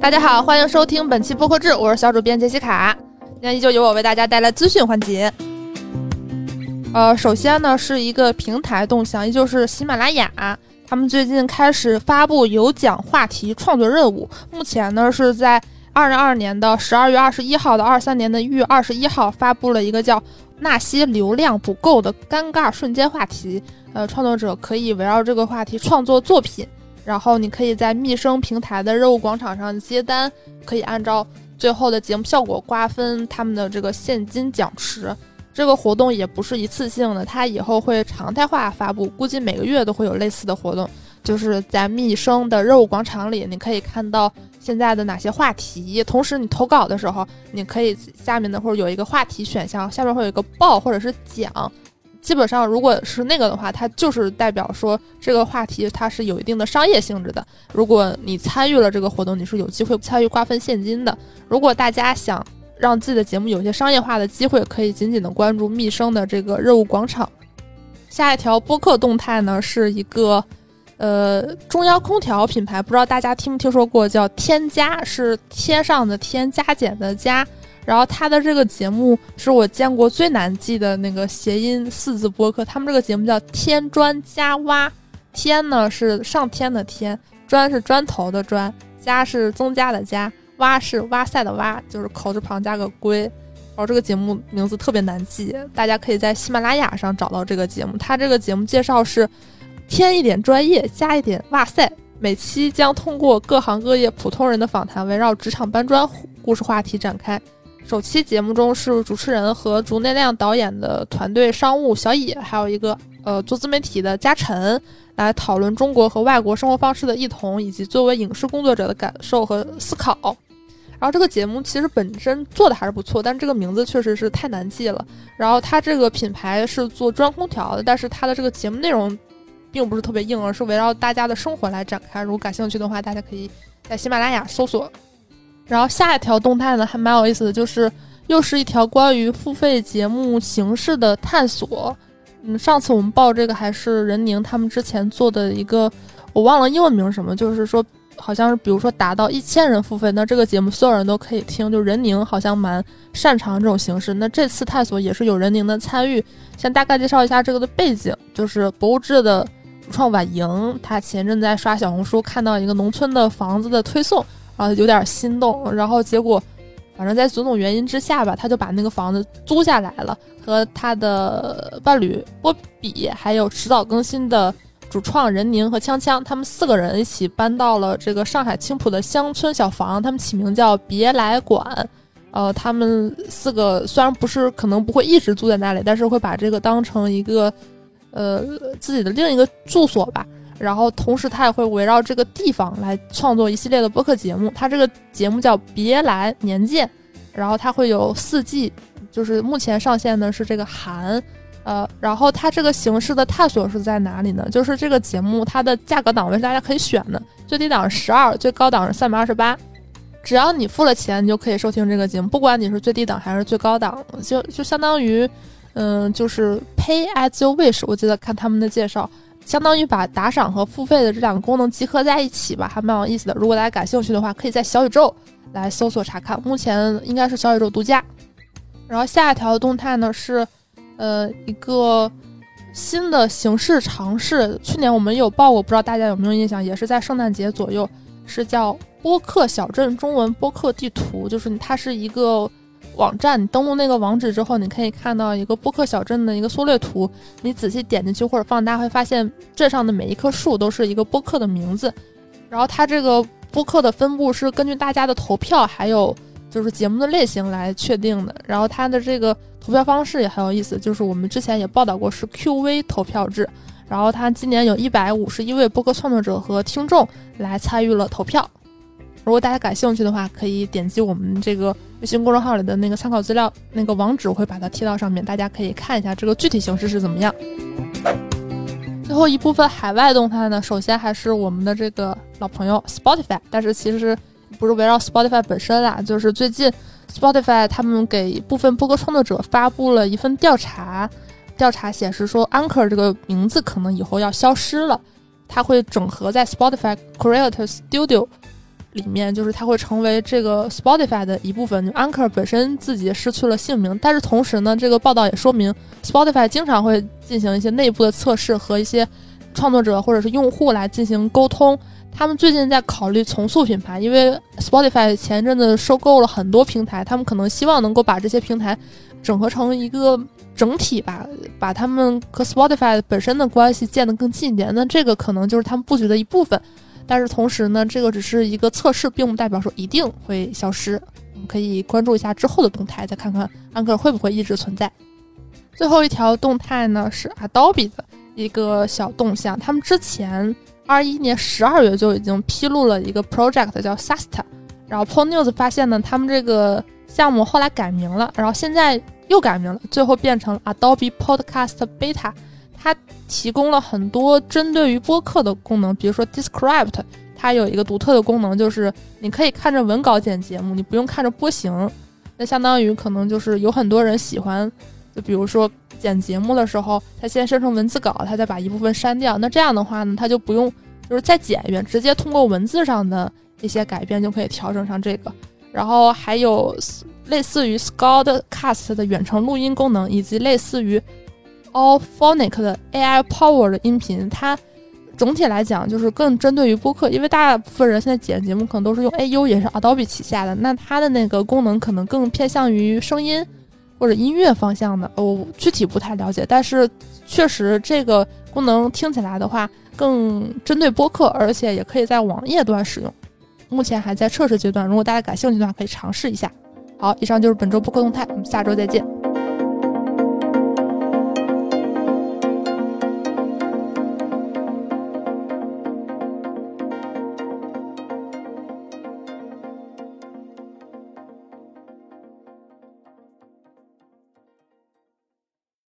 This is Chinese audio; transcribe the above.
大家好，欢迎收听本期播客志，我是小主编杰西卡。今天依旧由我为大家带来资讯环节。呃，首先呢是一个平台动向，依旧是喜马拉雅，他们最近开始发布有奖话题创作任务。目前呢是在二零二二年的十二月二十一号到二三年的一月二十一号发布了一个叫“那些流量不够的尴尬瞬间”话题。呃，创作者可以围绕这个话题创作作品。然后你可以在蜜声平台的任务广场上接单，可以按照最后的节目效果瓜分他们的这个现金奖池。这个活动也不是一次性的，它以后会常态化发布，估计每个月都会有类似的活动。就是在蜜声的任务广场里，你可以看到现在的哪些话题，同时你投稿的时候，你可以下面的或者有一个话题选项，下面会有一个报或者是奖。基本上，如果是那个的话，它就是代表说这个话题它是有一定的商业性质的。如果你参与了这个活动，你是有机会参与瓜分现金的。如果大家想让自己的节目有些商业化的机会，可以紧紧的关注蜜生的这个任务广场。下一条播客动态呢，是一个呃中央空调品牌，不知道大家听没听说过，叫天加，是天上的天，加减的加。然后他的这个节目是我见过最难记的那个谐音四字播客。他们这个节目叫“添砖加挖”，天呢是上天的天，砖是砖头的砖，加是增加的加，挖是哇塞的挖，就是口字旁加个龟。然后这个节目名字特别难记，大家可以在喜马拉雅上找到这个节目。他这个节目介绍是添一点专业，加一点哇塞。每期将通过各行各业普通人的访谈，围绕职场搬砖故事话题展开。首期节目中是主持人和竹内亮导演的团队商务小野，还有一个呃做自媒体的嘉晨来讨论中国和外国生活方式的异同，以及作为影视工作者的感受和思考。然后这个节目其实本身做的还是不错，但这个名字确实是太难记了。然后它这个品牌是做中央空调的，但是它的这个节目内容并不是特别硬，而是围绕大家的生活来展开。如果感兴趣的话，大家可以在喜马拉雅搜索。然后下一条动态呢，还蛮有意思的，就是 又是一条关于付费节目形式的探索。嗯，上次我们报这个还是任宁他们之前做的一个，我忘了英文名什么，就是说好像是比如说达到一千人付费，那这个节目所有人都可以听。就任宁好像蛮擅长这种形式。那这次探索也是有任宁的参与。先大概介绍一下这个的背景，就是博物志的主创婉莹，他前阵在刷小红书看到一个农村的房子的推送。啊，有点心动，然后结果，反正在种种原因之下吧，他就把那个房子租下来了，和他的伴侣波比，还有迟早更新的主创任宁和锵锵，他们四个人一起搬到了这个上海青浦的乡村小房，他们起名叫别来馆。呃，他们四个虽然不是可能不会一直住在那里，但是会把这个当成一个呃自己的另一个住所吧。然后同时，他也会围绕这个地方来创作一系列的播客节目。他这个节目叫《别来年见》，然后它会有四季，就是目前上线的是这个寒，呃，然后它这个形式的探索是在哪里呢？就是这个节目它的价格档位是大家可以选的，最低档十二，最高档是三百二十八，只要你付了钱，你就可以收听这个节目，不管你是最低档还是最高档，就就相当于，嗯，就是 Pay as you wish。我记得看他们的介绍。相当于把打赏和付费的这两个功能集合在一起吧，还蛮有意思的。如果大家感兴趣的话，可以在小宇宙来搜索查看。目前应该是小宇宙独家。然后下一条动态呢是，呃，一个新的形式尝试。去年我们有报过，不知道大家有没有印象？也是在圣诞节左右，是叫播客小镇中文播客地图，就是它是一个。网站，你登录那个网址之后，你可以看到一个播客小镇的一个缩略图。你仔细点进去或者放大，会发现镇上的每一棵树都是一个播客的名字。然后它这个播客的分布是根据大家的投票，还有就是节目的类型来确定的。然后它的这个投票方式也很有意思，就是我们之前也报道过是 QV 投票制。然后它今年有一百五十一位播客创作者和听众来参与了投票。如果大家感兴趣的话，可以点击我们这个微信公众号里的那个参考资料那个网址，我会把它贴到上面，大家可以看一下这个具体形式是怎么样。最后一部分海外动态呢，首先还是我们的这个老朋友 Spotify，但是其实不是围绕 Spotify 本身啦，就是最近 Spotify 他们给部分播客创作者发布了一份调查，调查显示说 Anchor 这个名字可能以后要消失了，它会整合在 Spotify Creator Studio。里面，就是它会成为这个 Spotify 的一部分。就 Anchor 本身自己失去了姓名，但是同时呢，这个报道也说明 Spotify 经常会进行一些内部的测试和一些创作者或者是用户来进行沟通。他们最近在考虑重塑品牌，因为 Spotify 前阵子收购了很多平台，他们可能希望能够把这些平台整合成一个整体吧，把他们和 Spotify 本身的关系建得更近一点。那这个可能就是他们布局的一部分。但是同时呢，这个只是一个测试，并不代表说一定会消失。我们可以关注一下之后的动态，再看看安克会不会一直存在。最后一条动态呢是 Adobe 的一个小动向，他们之前二一年十二月就已经披露了一个 project 叫 Sasta，然后 p o News 发现呢，他们这个项目后来改名了，然后现在又改名了，最后变成了 Adobe Podcast Beta。它提供了很多针对于播客的功能，比如说 Descript，它有一个独特的功能，就是你可以看着文稿剪节目，你不用看着波形。那相当于可能就是有很多人喜欢，就比如说剪节目的时候，他先生成文字稿，他再把一部分删掉。那这样的话呢，他就不用就是再剪一遍，直接通过文字上的一些改变就可以调整上这个。然后还有类似于 Scoutcast 的远程录音功能，以及类似于。All Phonic 的 AI Power 的音频，它总体来讲就是更针对于播客，因为大部分人现在剪节目可能都是用 AU，也是 Adobe 旗下的，那它的那个功能可能更偏向于声音或者音乐方向的，我具体不太了解，但是确实这个功能听起来的话更针对播客，而且也可以在网页端使用，目前还在测试阶段，如果大家感兴趣的话可以尝试一下。好，以上就是本周播客动态，我们下周再见。